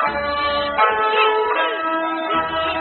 一拜天地